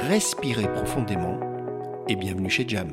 respirez profondément et bienvenue chez Jam.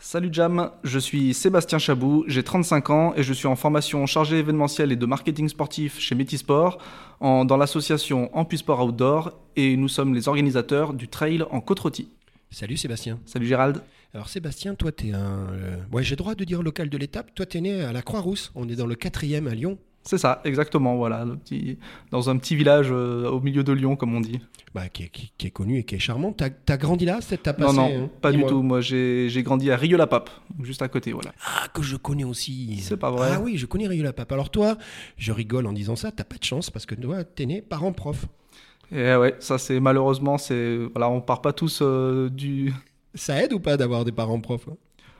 Salut Jam, je suis Sébastien Chabou, j'ai 35 ans et je suis en formation chargée événementielle et de marketing sportif chez Métisport en, dans l'association Ampusport Outdoor et nous sommes les organisateurs du trail en côte rôtie. Salut Sébastien. Salut Gérald. Alors Sébastien, toi t'es un... euh, Ouais, j'ai le droit de dire local de l'étape. Toi t'es né à la Croix-Rousse. On est dans le quatrième à Lyon. C'est ça, exactement, voilà, le petit, dans un petit village euh, au milieu de Lyon, comme on dit. Bah, qui, est, qui- qui est connu et qui est charmant. T'as as grandi là c'est- T'as Non, passé non, hein pas du tout. Moi, j'ai grandi à Rieux-la-Pape, juste à côté, voilà. Ah, que je connais aussi. C'est pas vrai. Ah oui, je connais Rio la Pape. Alors toi, je rigole en disant ça, t'as pas de chance parce que toi, t'es né parent prof. Et ouais, ça c'est malheureusement, c'est voilà, on part pas tous euh, du. Ça aide ou pas d'avoir des parents profs hein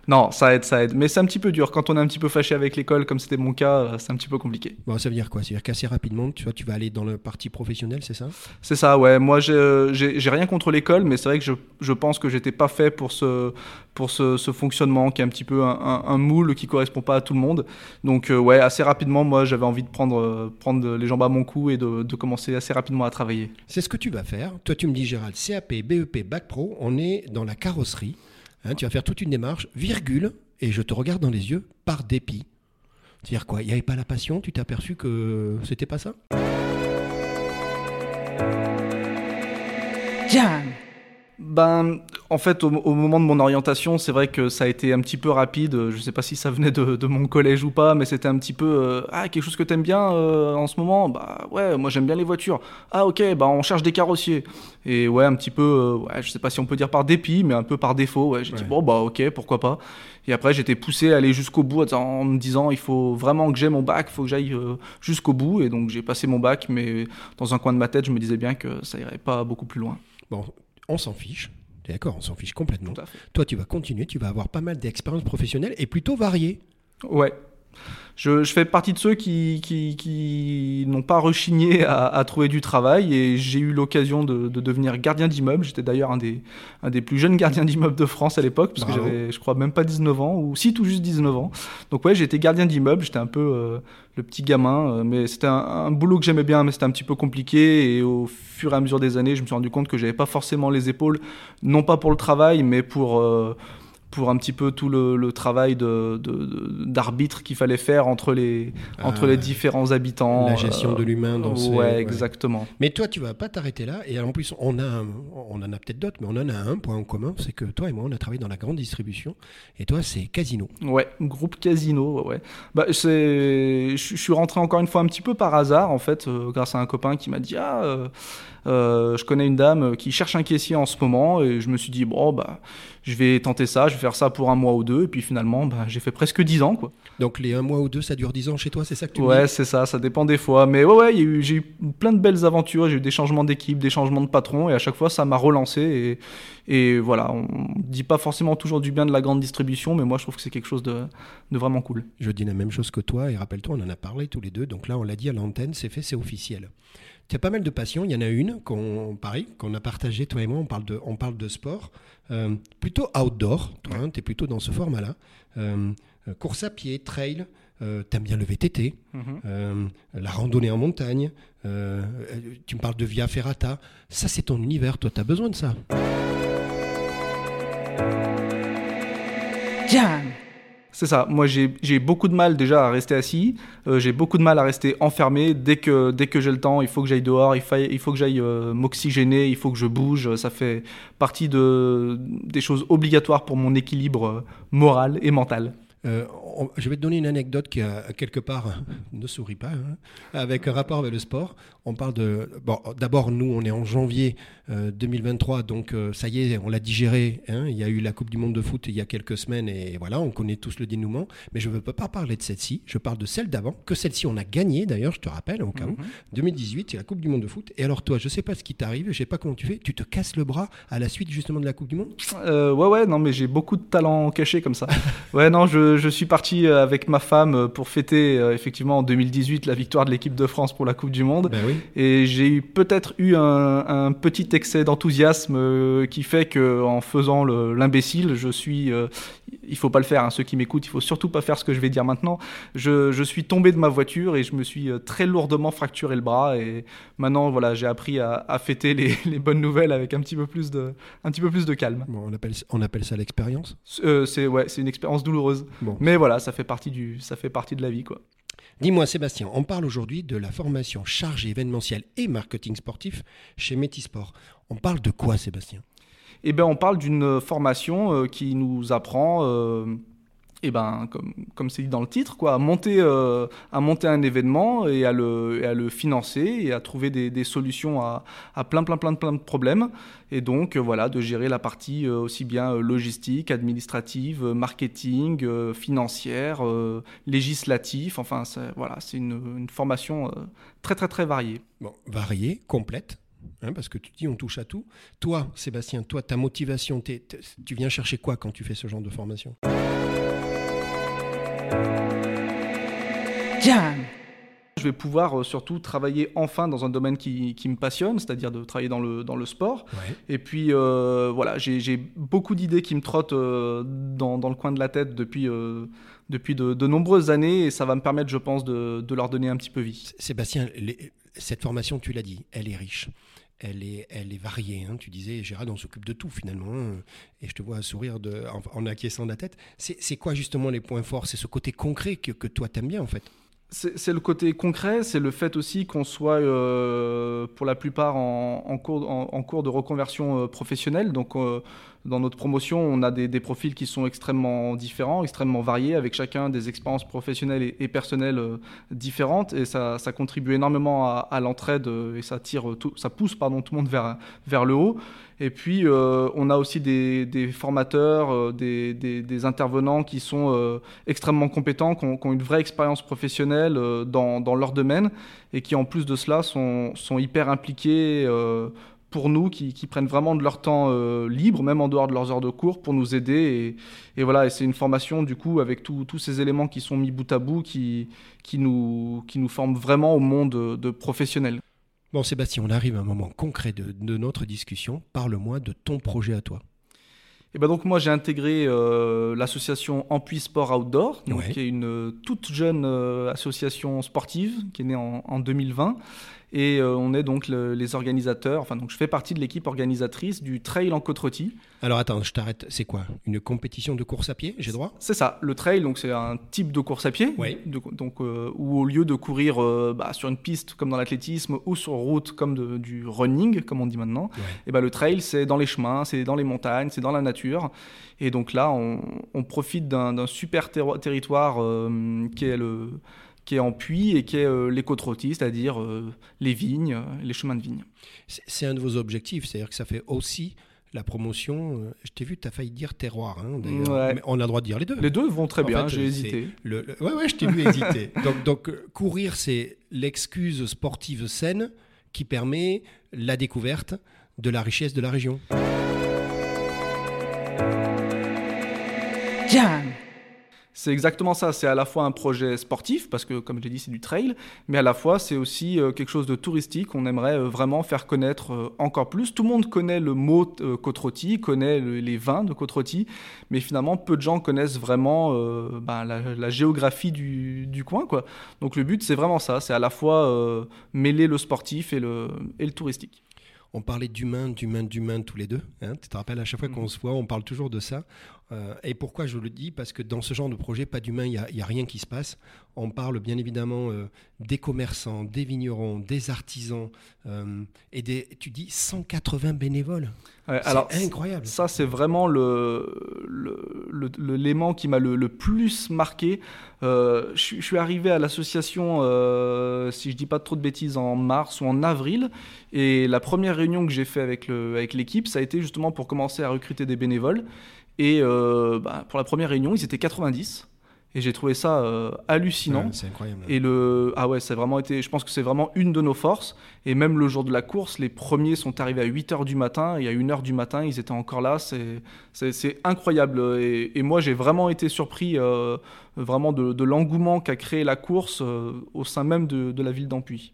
Non, ça aide, ça aide. Mais c'est un petit peu dur. Quand on est un petit peu fâché avec l'école, comme c'était mon cas, euh, c'est un petit peu compliqué. Bon, ça veut dire quoi? C'est-à-dire qu'assez rapidement, tu vois, tu vas aller dans le parti professionnel, c'est ça? C'est ça, ouais. Moi, j'ai euh, j'ai j'ai rien contre l'école, mais c'est vrai que je, je pense que j'étais pas fait pour ce, pour ce, ce fonctionnement qui est un petit peu un, un- un moule qui correspond pas à tout le monde. Donc, euh, ouais, assez rapidement, moi, j'avais envie de prendre, euh, prendre les jambes à mon cou et de, de commencer assez rapidement à travailler. C'est ce que tu vas faire. Toi, tu me dis, Gérald, CAP, BEP, Bac Pro, on est dans la carrosserie. Hein, tu vas faire toute une démarche, virgule, et je te regarde dans les yeux par dépit. C'est-à-dire quoi Il n'y avait pas la passion Tu t'es aperçu que c'était pas ça? Jam. Ben, en fait, au, au moment de mon orientation, c'est vrai que ça a été un petit peu rapide. Je sais pas si ça venait de, de mon collège ou pas, mais c'était un petit peu euh, ah quelque chose que t'aimes bien euh, en ce moment? Bah ouais, moi j'aime bien les voitures. Ah ok, bah on cherche des carrossiers. Et ouais, un petit peu, euh, ouais, je sais pas si on peut dire par dépit, mais un peu par défaut. Ouais, j'ai dit bon bah ok, pourquoi pas. Et après, j'étais poussé à aller jusqu'au bout en me disant il faut vraiment que j'ai mon bac, il faut que j'aille euh, jusqu'au bout. Et donc j'ai passé mon bac, mais dans un coin de ma tête, je me disais bien que ça irait pas beaucoup plus loin. Bon, on s'en fiche. D'accord On s'en fiche complètement. Toi, tu vas continuer, tu vas avoir pas mal d'expériences professionnelles et plutôt variées. Ouais. Je, je fais partie de ceux qui, qui, qui n'ont pas rechigné à, à trouver du travail et j'ai eu l'occasion de, de devenir gardien d'immeuble. J'étais d'ailleurs un des, un des plus jeunes gardiens d'immeuble de France à l'époque, parce que j'avais, je crois, même pas 19 ans, ou si tout juste 19 ans. Donc ouais, j'étais gardien d'immeuble, j'étais un peu euh, le petit gamin, euh, mais c'était un, un boulot que j'aimais bien, mais c'était un petit peu compliqué et au fur et à mesure des années, je me suis rendu compte que j'avais pas forcément les épaules, non pas pour le travail, mais pour... euh, pour un petit peu tout le, le travail de, de- de- d'arbitre qu'il fallait faire entre les, entre Ah, les différents habitants. la gestion euh, de l'humain dans ces- Ouais, exactement. Mais toi, tu vas pas t'arrêter là. Et en plus, on, a un- on en a peut-être d'autres, mais on en a un point en commun c'est que toi et moi, on a travaillé dans la grande distribution. Et toi, c'est casino. Ouais, groupe casino, ouais. Bah, je je suis rentré encore une fois un petit peu par hasard, en fait, euh, grâce à un copain qui m'a dit Ah, euh, euh, je connais une dame qui cherche un caissier en ce moment, et je me suis dit Bon, bah, je vais tenter ça, je vais faire ça pour un mois ou deux, et puis finalement, bah, j'ai fait presque 10 ans, quoi. Donc, les un mois ou deux, ça dure dix ans chez toi, c'est ça que tu Ouais, c'est ça, ça dépend des fois. Mais ouais, ouais, j'ai eu plein de belles aventures, j'ai eu des changements d'équipe, des changements de patron, et à chaque fois, ça m'a relancé. Et, et voilà, on dit pas forcément toujours du bien de la grande distribution, mais moi, je trouve que c'est quelque chose de, de vraiment cool. Je dis la même chose que toi. Et rappelle-toi, on en a parlé tous les deux. Donc là, on l'a dit à l'antenne, c'est fait, c'est officiel. Tu as pas mal de passions. Il y en a une qu'on qu'on a partagée, toi et moi. On parle de, on parle de sport. Euh, plutôt outdoor. Toi, tu es plutôt dans ce format-là. Euh, euh, course à pied, trail. Euh, T'aimes bien le VTT, euh, la randonnée en montagne, euh, tu me parles de Via Ferrata. Ça, c'est ton univers, toi, tu as besoin de ça. Jam. C'est ça. Moi, j'ai beaucoup de mal déjà à rester assis. Euh, j'ai beaucoup de mal à rester enfermé. Dès que, dès que j'ai le temps, il faut que j'aille dehors, il, faut que j'aille euh, m'oxygéner, il faut que je bouge. Ça fait partie de, des choses obligatoires pour mon équilibre euh, moral et mental. Je vais te donner une anecdote qui, quelque part, ne sourit pas, hein, avec un rapport avec le sport. On parle de. Bon, d'abord, nous, on est en janvier 2023, donc ça y est, on l'a digéré. Hein. il y a eu la Coupe du Monde de foot il y a quelques semaines, et voilà, on connaît tous le dénouement. Mais je ne veux pas parler de celle-ci, je parle de celle d'avant, que celle-ci, on a gagné d'ailleurs, je te rappelle, au cas où. 2018, mhm. c'est la Coupe du Monde de foot. Et alors, toi, je sais pas ce qui t'arrive, je sais pas comment tu fais, tu te casses le bras à la suite justement de la Coupe du Monde? Euh, Ouais, ouais, non, mais j'ai beaucoup de talent caché comme ça. ouais, non, je, je, suis parti euh, avec ma femme euh, pour fêter euh, effectivement en 2018 la victoire de l'équipe de France pour la Coupe du Monde. Ben oui. Et j'ai peut-être eu un, un, petit excès d'enthousiasme qui fait que en faisant l'imbécile, je suis. Il faut pas le faire, hein, ceux qui m'écoutent, il faut surtout pas faire ce que je vais dire maintenant. Je, je suis tombé de ma voiture et je me suis très lourdement fracturé le bras. Et maintenant, voilà, j'ai appris à, à fêter les, les, bonnes nouvelles avec un petit peu plus de, un petit peu plus de calme. on, appelle, on appelle ça l'expérience? Euh, C'est ouais, une expérience douloureuse. Mais voilà, ça fait, partie du, ça fait partie de la vie. quoi. Dis-moi Sébastien, on parle aujourd'hui de la formation chargée événementielle et marketing sportif chez Métisport. On parle de quoi Sébastien? Eh bien on parle d'une formation euh, qui nous apprend... Euh, eh ben, comme, comme c'est dit dans le titre, quoi, à, monter, euh, à monter un événement et à le, à le financer et à trouver des, solutions à, à, plein, plein, plein, plein de problèmes. Et donc, euh, voilà, de gérer la partie euh, aussi bien logistique, administrative, marketing, financière, législatif. Enfin, voilà, c'est une, une, formation très, très, très variée. Bon, variée, complète Hein, parce que tu dis on touche à tout. Toi, Sébastien, toi, ta motivation, tu viens chercher quoi quand tu fais ce genre de formation? Je vais pouvoir euh, surtout travailler enfin dans un domaine qui, me passionne, c'est-à-dire de travailler dans le, dans le sport. Et puis euh, voilà, j'ai beaucoup d'idées qui me trottent euh, dans, dans, le coin de la tête depuis, depuis de, nombreuses années et ça va me permettre, je pense, de, de leur donner un petit peu vie. Sébastien, cette formation, tu l'as dit, elle est riche elle est, elle est variée. Hein. Tu disais, Gérard, on s'occupe de tout finalement. Hein. Et je te vois sourire de, en, acquiesçant la tête. C'est quoi justement les points forts? C'est ce côté concret que, que toi t'aimes bien en fait? C'est le côté concret, c'est le fait aussi qu'on soit euh, pour la plupart en, cours, en, cours, de reconversion euh, professionnelle. Donc euh, dans notre promotion, on a des, profils qui sont extrêmement différents, extrêmement variés, avec chacun des expériences professionnelles et, personnelles différentes. Et ça, contribue énormément à, l'entraide et ça, tire ça pousse pardon, tout le monde vers, vers le haut. Et puis, euh, on a aussi des, formateurs, euh, des, intervenants qui sont euh, extrêmement compétents, qui ont, une vraie expérience professionnelle dans, leur domaine et qui, en plus de cela, sont, hyper impliqués pour nous, qui, prennent vraiment de leur temps libre, même en dehors de leurs heures de cours, pour nous aider. Et, voilà, et c'est une formation, du coup, avec tous ces éléments qui sont mis bout à bout, qui, nous, qui nous forment vraiment au monde de professionnels. Bon Sébastien, on arrive à un moment concret de, notre discussion. Parle-moi de ton projet à toi. Et eh ben donc moi j'ai intégré euh, l'association Ampui Sport Outdoor, qui est une euh, toute jeune euh, association sportive qui est née en, en 2020 et euh, on est donc les organisateurs, enfin donc je fais partie de l'équipe organisatrice du trail en côte Alors attends, je t'arrête, c'est quoi? Une compétition de course à pied, j'ai droit? C'est ça, le trail, donc c'est un type de course à pied, oui. donc, euh, où au lieu de courir euh, bah, sur une piste comme dans l'athlétisme ou sur route comme du running, comme on dit maintenant, et eh ben, le trail c'est dans les chemins, c'est dans les montagnes, c'est dans la nature. Et donc là, on, profite d'un super territoire qui est le qui est en puits et qui est euh, l'éco-trottis, c'est-à-dire euh, les vignes, euh, les chemins de vignes. C'est un de vos objectifs, c'est-à-dire que ça fait aussi la promotion. je t'ai vu, tu as failli dire terroir, hein, on a le droit de dire les deux. Les deux vont très bien, j'ai hésité. Le, ouais, ouais, je t'ai vu hésiter. Donc, donc courir, c'est l'excuse sportive saine qui permet la découverte de la richesse de la région. Jam c'est exactement ça. C'est à la fois un projet sportif, parce que, comme j'ai dit, c'est du trail, mais à la fois, c'est aussi euh, quelque chose de touristique. On aimerait euh, vraiment faire connaître euh, encore plus. Tout le monde connaît le mot côte connaît les vins de côte mais finalement, peu de gens connaissent vraiment ben, la, géographie du, du, coin. Quoi. Donc le but, c'est vraiment ça. C'est à la fois mêler le sportif et le, et le touristique on parlait d'humain, d'humain, d'humain tous les deux. Hein. tu te rappelles, à chaque fois qu'on mm. se voit, on parle toujours de ça. Euh, et pourquoi je le dis? Parce que dans ce genre de projet, pas d'humain, il n'y a, rien qui se passe. On parle bien évidemment euh, des commerçants, des vignerons, des artisans, euh, et des, tu dis 180 bénévoles. c'est incroyable. Ça, c'est vraiment l'élément le, qui m'a le, plus marqué. je, suis arrivé à l'association, si je dis pas trop de bêtises, en mars ou en avril. Et la première réunion que j'ai fait avec l'équipe, avec ça a été justement pour commencer à recruter des bénévoles. Et euh, bah, pour la première réunion, ils étaient 90. Et j'ai trouvé ça euh, hallucinant. c'est incroyable. Et le ah ouais, c'est vraiment été. Je pense que c'est vraiment une de nos forces. Et même le jour de la course, les premiers sont arrivés à 8 h du matin. Et à 1 h du matin, ils étaient encore là. C'est c'est incroyable. Et, moi, j'ai vraiment été surpris euh, vraiment de, l'engouement qu'a créé la course au sein même de, de la ville d'Ampuy.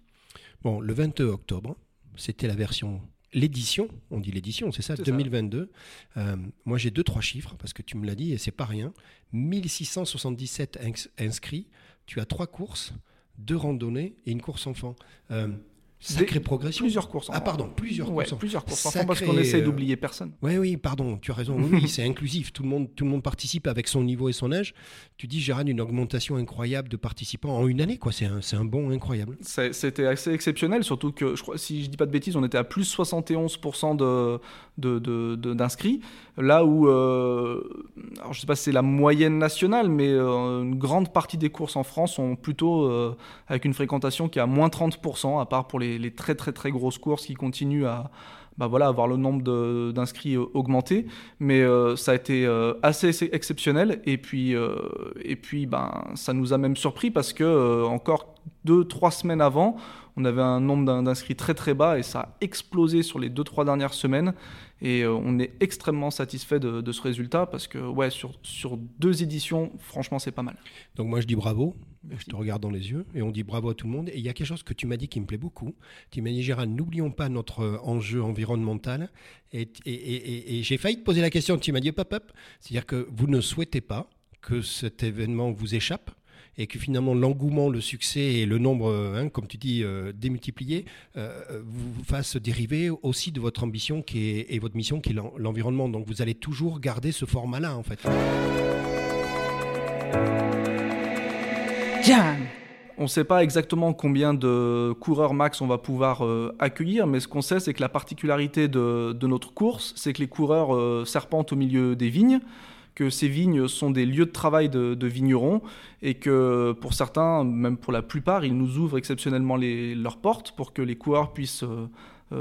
Bon, le 22 octobre, c'était la version l'édition, on dit l'édition, c'est ça, 2022. Euh, moi, j'ai deux, trois chiffres, parce que tu me l'as dit, et c'est pas rien. 1677 inscrits, tu as trois courses, deux randonnées et une course enfant. Euh, Sacrée progression. Plusieurs courses. Ah, pardon, plusieurs courses. Plusieurs courses. parce qu'on essaie euh, d'oublier personne. Oui, oui, pardon, tu as raison. Oui, c'est inclusif. Tout le, monde, tout le monde participe avec son niveau et son âge. Tu dis, Gérard, une augmentation incroyable de participants en une année, quoi. C'est un, un bond incroyable. C'était assez exceptionnel, surtout que, je crois, si je dis pas de bêtises, on était à plus 71% de, d'inscrits. De, de, là où, euh, alors je sais pas si c'est la moyenne nationale, mais euh, une grande partie des courses en France sont plutôt avec une fréquentation qui est à moins 30%, à part pour les les, très très très grosses courses qui continuent à bah voilà, avoir le nombre d'inscrits euh, augmenté. Mais euh, ça a été euh, assez exceptionnel. Et puis, et puis ben, ça nous a même surpris parce que encore deux, trois semaines avant, on avait un nombre d'inscrits très très bas et ça a explosé sur les deux, trois dernières semaines. Et on est extrêmement satisfait de, de, ce résultat parce que ouais, sur, sur deux éditions, franchement, c'est pas mal. Donc moi, je dis bravo. Je te regarde dans les yeux et on dit bravo à tout le monde. Et il y a quelque chose que tu m'as dit qui me plaît beaucoup. Tu m'as dit, Gérald, n'oublions pas notre euh, enjeu environnemental. Et, et, et, j'ai failli te poser la question. Tu m'as dit, hop, hop. C'est-à-dire que vous ne souhaitez pas que cet événement vous échappe et que finalement l'engouement, le succès et le nombre, euh, hein, comme tu dis, euh, démultiplié, vous fassent dériver aussi de votre ambition qui est, et votre mission qui est l'environnement. Donc vous allez toujours garder ce format-là en fait. On ne sait pas exactement combien de coureurs max on va pouvoir euh, accueillir, mais ce qu'on sait, c'est que la particularité de, notre course, c'est que les coureurs euh, serpentent au milieu des vignes, que ces vignes sont des lieux de travail de, vignerons, et que pour certains, même pour la plupart, ils nous ouvrent exceptionnellement leurs portes pour que les coureurs puissent euh,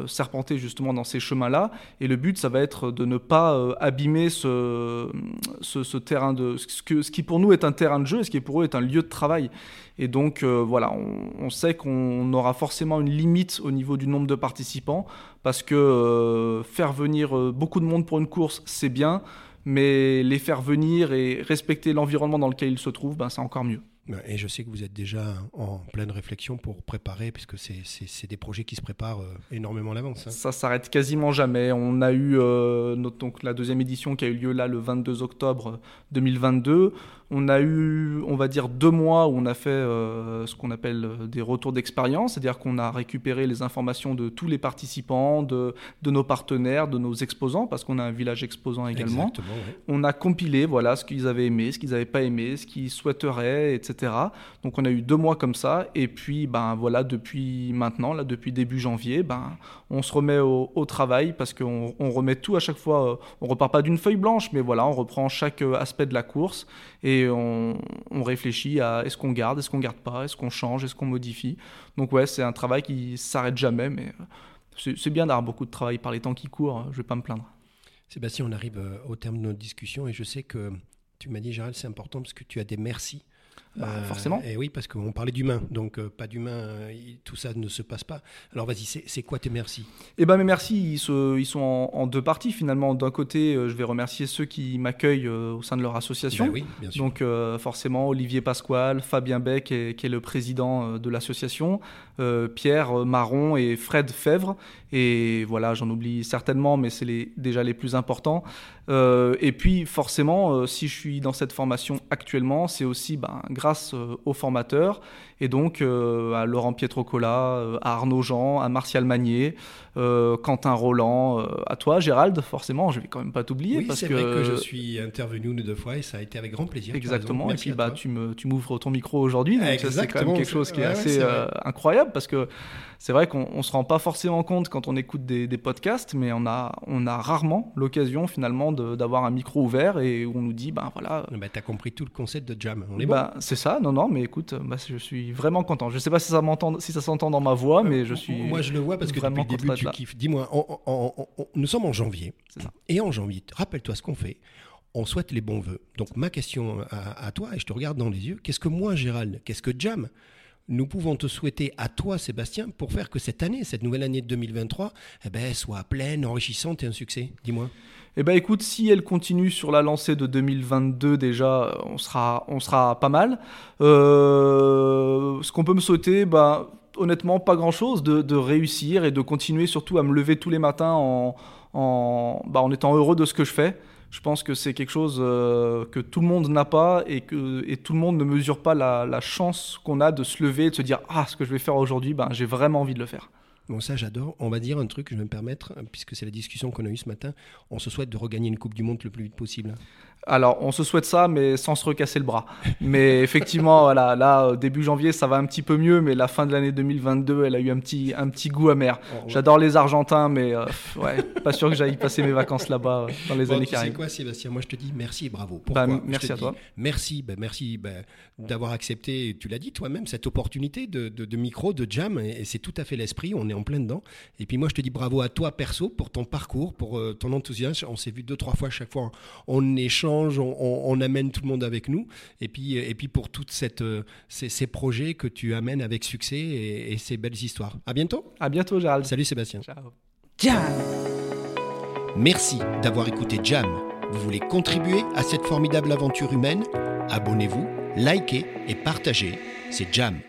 serpenter justement dans ces chemins-là. Et le but, ça va être de ne pas euh, abîmer ce, terrain de ce, ce qui pour nous est un terrain de jeu et ce qui pour eux est un lieu de travail. Et donc euh, voilà, on, sait qu'on aura forcément une limite au niveau du nombre de participants parce que faire venir beaucoup de monde pour une course, c'est bien, mais les faire venir et respecter l'environnement dans lequel ils se trouvent, ben, c'est encore mieux. Bah, et je sais que vous êtes déjà en pleine réflexion pour préparer, puisque c'est des projets qui se préparent euh, énormément à l'avance. Hein. Ça s'arrête quasiment jamais. On a eu euh, notre, donc, la deuxième édition qui a eu lieu là le 22 octobre 2022. On a eu, on va dire, deux mois où on a fait euh, ce qu'on appelle des retours d'expérience, c'est-à-dire qu'on a récupéré les informations de tous les participants, de, de nos partenaires, de nos exposants, parce qu'on a un village exposant également. On a compilé voilà, ce qu'ils avaient aimé, ce qu'ils n'avaient pas aimé, ce qu'ils souhaiteraient, etc. Donc on a eu deux mois comme ça, et puis ben voilà, depuis maintenant, là depuis début janvier, ben on se remet au, travail parce qu'on remet tout à chaque fois. Euh, on repart pas d'une feuille blanche, mais voilà, on reprend chaque euh, aspect de la course et on, réfléchit à est-ce qu'on garde, est-ce qu'on garde pas, est-ce qu'on change, est-ce qu'on modifie. Donc ouais, c'est un travail qui s'arrête jamais, mais euh, c'est bien d'avoir beaucoup de travail par les temps qui courent. Je vais pas me plaindre. Sébastien, on arrive au terme de notre discussion et je sais que tu m'as dit, Gérald, c'est important parce que tu as des merci bah, euh, forcément. Et oui, parce qu'on parlait d'humain, donc euh, pas d'humain, euh, tout ça ne se passe pas. Alors vas-y, c'est quoi tes merci? Eh ben mes merci, ils, se, ils sont en, deux parties finalement. D'un côté, je vais remercier ceux qui m'accueillent au sein de leur association. Ben oui, bien sûr. Donc forcément Olivier Pasquale, Fabien Beck, qui est, le président de l'association, Pierre Marron et Fred Fèvre. Et voilà, j'en oublie certainement, mais c'est les, déjà les plus importants. Euh, et puis forcément, euh, si je suis dans cette formation actuellement, c'est aussi ben, grâce euh, aux formateurs et donc à Laurent Pietrocola, à Arnaud Jean, à Martial Magnier, Quentin Roland, à toi Gérald, forcément, je vais quand même pas t'oublier. Oui, c'est que... vrai que je suis intervenu une ou deux fois et ça a été avec grand plaisir. Exactement, et puis bah, tu m'ouvres ton micro aujourd'hui, donc c'est quand même quelque chose qui est assez incroyable parce que c'est vrai qu'on ne se rend pas forcément compte quand on écoute des, podcasts, mais on a, on a rarement l'occasion finalement d'avoir un micro ouvert et où on nous dit, ben voilà. Bah, tu as compris tout le concept de jam, on est bah, bon. C'est ça, non, non, mais écoute, bah, je suis vraiment content. Je ne sais pas si ça, si ça s'entend dans ma voix, mais je suis. Moi, je le vois parce que depuis le début, tu kiffes. Dis-moi, nous sommes en janvier. Et en janvier, rappelle-toi ce qu'on fait on souhaite les bons voeux. Donc ma question à, à, toi, et je te regarde dans les yeux, qu'est-ce que moi, Gérald, qu'est-ce que Jam nous pouvons te souhaiter à toi, Sébastien, pour faire que cette année, cette nouvelle année de 2023, eh ben, soit pleine, enrichissante et un succès Dis-moi. Eh ben écoute, si elle continue sur la lancée de 2022 déjà, on sera, on sera pas mal. Euh, ce qu'on peut me souhaiter, bah, honnêtement, pas grand-chose, de, réussir et de continuer surtout à me lever tous les matins en, en, bah, en étant heureux de ce que je fais. Je pense que c'est quelque chose euh, que tout le monde n'a pas et que tout le monde ne mesure pas la, la chance qu'on a de se lever et de se dire ah ce que je vais faire aujourd'hui, ben j'ai vraiment envie de le faire. Bon, ça, j'adore. On va dire un truc, je vais me permettre, puisque c'est la discussion qu'on a eue ce matin. On se souhaite de regagner une Coupe du Monde le plus vite possible. Alors, on se souhaite ça, mais sans se recasser le bras. Mais effectivement, voilà, là, début janvier, ça va un petit peu mieux, mais la fin de l'année 2022, elle a eu un petit, un petit goût amer. Oh, J'adore les Argentins, mais euh, ouais, pas sûr que j'aille passer mes vacances là-bas euh, dans les années qui arrivent. C'est quoi, Sébastien? Moi, je te dis merci et bravo. Bah, Pourquoi? Merci à toi. Merci, bah, merci bah, d'avoir accepté, tu l'as dit toi-même, cette opportunité de, de, micro, de jam, et, c'est tout à fait l'esprit, on est en plein dedans. Et puis moi, je te dis bravo à toi, perso, pour ton parcours, pour ton enthousiasme. On s'est vu deux, trois fois chaque fois, on échange, on on amène tout le monde avec nous. Et puis, et puis pour tous euh, ces, projets que tu amènes avec succès et, ces belles histoires. À bientôt. À bientôt, Gérald. Salut, Sébastien. Ciao. Jam. Merci d'avoir écouté Jam. Vous voulez contribuer à cette formidable aventure humaine? Abonnez-vous, likez et partagez. C'est Jam.